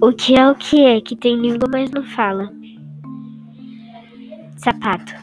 O que é o que é, que tem língua, mas não fala? Sapato.